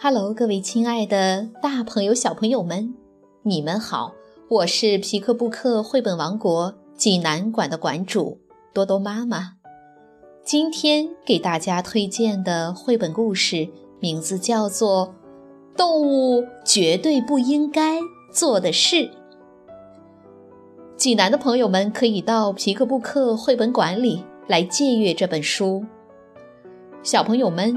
Hello，各位亲爱的大朋友、小朋友们，你们好！我是皮克布克绘本王国济南馆的馆主多多妈妈。今天给大家推荐的绘本故事名字叫做《动物绝对不应该做的事》。济南的朋友们可以到皮克布克绘本馆里来借阅这本书。小朋友们。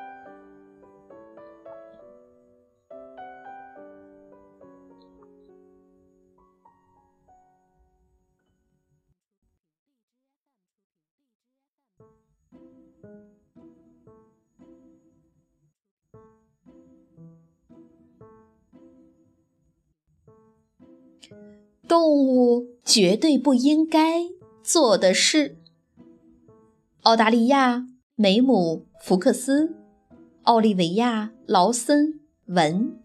动物绝对不应该做的事。澳大利亚梅姆福克斯，奥利维亚劳森文，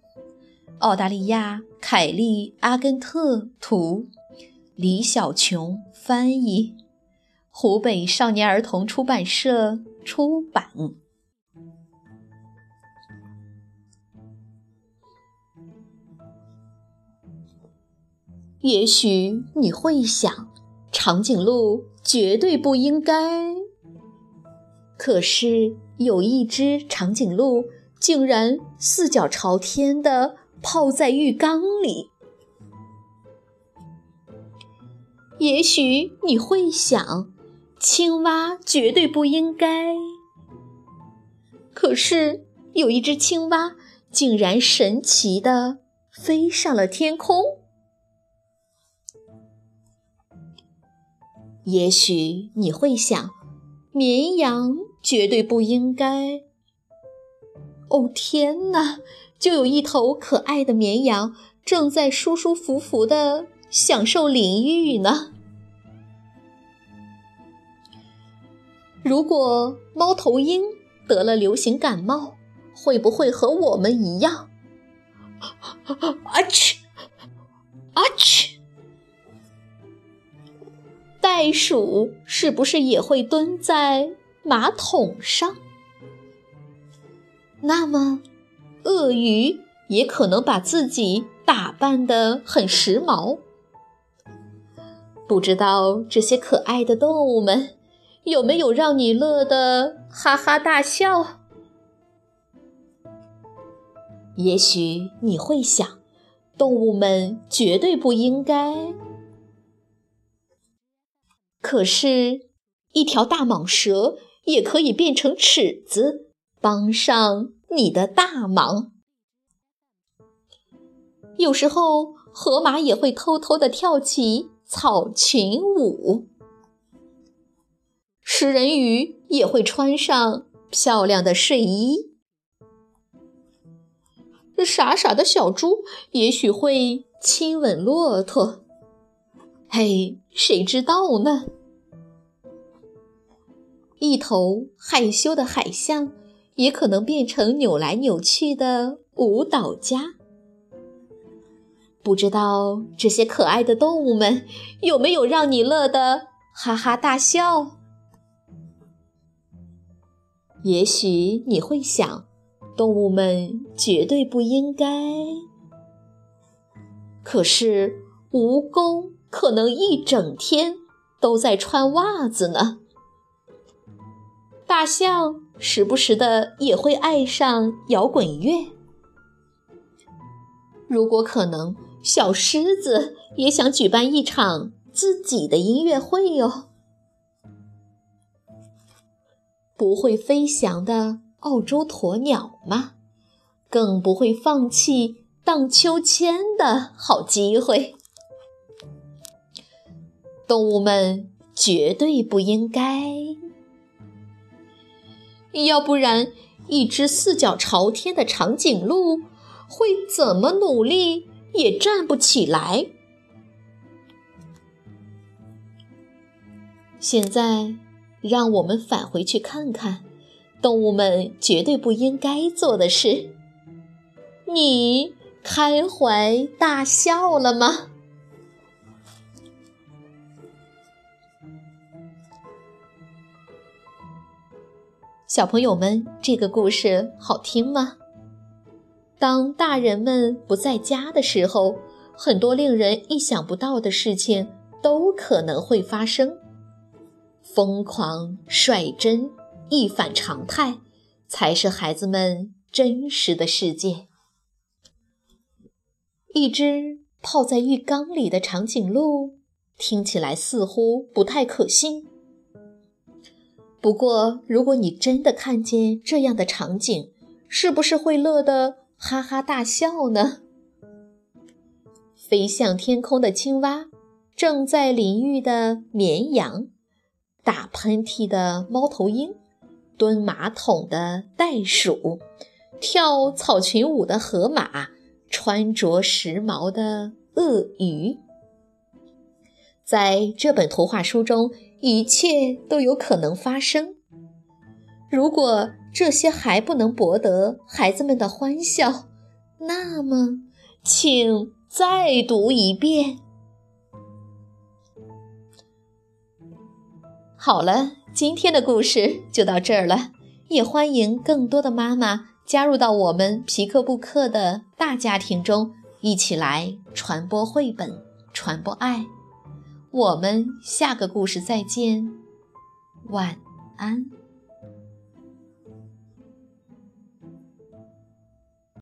澳大利亚凯利阿根特图，李小琼翻译，湖北少年儿童出版社出版。也许你会想，长颈鹿绝对不应该。可是有一只长颈鹿竟然四脚朝天的泡在浴缸里。也许你会想，青蛙绝对不应该。可是有一只青蛙竟然神奇的飞上了天空。也许你会想，绵羊绝对不应该。哦天哪，就有一头可爱的绵羊正在舒舒服服的享受淋浴呢。如果猫头鹰得了流行感冒，会不会和我们一样？啊去，啊去！袋鼠是不是也会蹲在马桶上？那么，鳄鱼也可能把自己打扮得很时髦。不知道这些可爱的动物们有没有让你乐得哈哈大笑？也许你会想，动物们绝对不应该。可是，一条大蟒蛇也可以变成尺子，帮上你的大忙。有时候，河马也会偷偷的跳起草裙舞。食人鱼也会穿上漂亮的睡衣。傻傻的小猪也许会亲吻骆驼。嘿，谁知道呢？一头害羞的海象，也可能变成扭来扭去的舞蹈家。不知道这些可爱的动物们有没有让你乐得哈哈大笑？也许你会想，动物们绝对不应该。可是蜈蚣可能一整天都在穿袜子呢。大象时不时的也会爱上摇滚乐。如果可能，小狮子也想举办一场自己的音乐会哟。不会飞翔的澳洲鸵鸟吗？更不会放弃荡秋千的好机会。动物们绝对不应该。要不然，一只四脚朝天的长颈鹿会怎么努力也站不起来。现在，让我们返回去看看动物们绝对不应该做的事。你开怀大笑了吗？小朋友们，这个故事好听吗？当大人们不在家的时候，很多令人意想不到的事情都可能会发生。疯狂、率真、一反常态，才是孩子们真实的世界。一只泡在浴缸里的长颈鹿，听起来似乎不太可信。不过，如果你真的看见这样的场景，是不是会乐得哈哈大笑呢？飞向天空的青蛙，正在淋浴的绵羊，打喷嚏的猫头鹰，蹲马桶的袋鼠，跳草裙舞的河马，穿着时髦的鳄鱼，在这本图画书中。一切都有可能发生。如果这些还不能博得孩子们的欢笑，那么，请再读一遍。好了，今天的故事就到这儿了。也欢迎更多的妈妈加入到我们皮克布克的大家庭中，一起来传播绘本，传播爱。我们下个故事再见，晚安。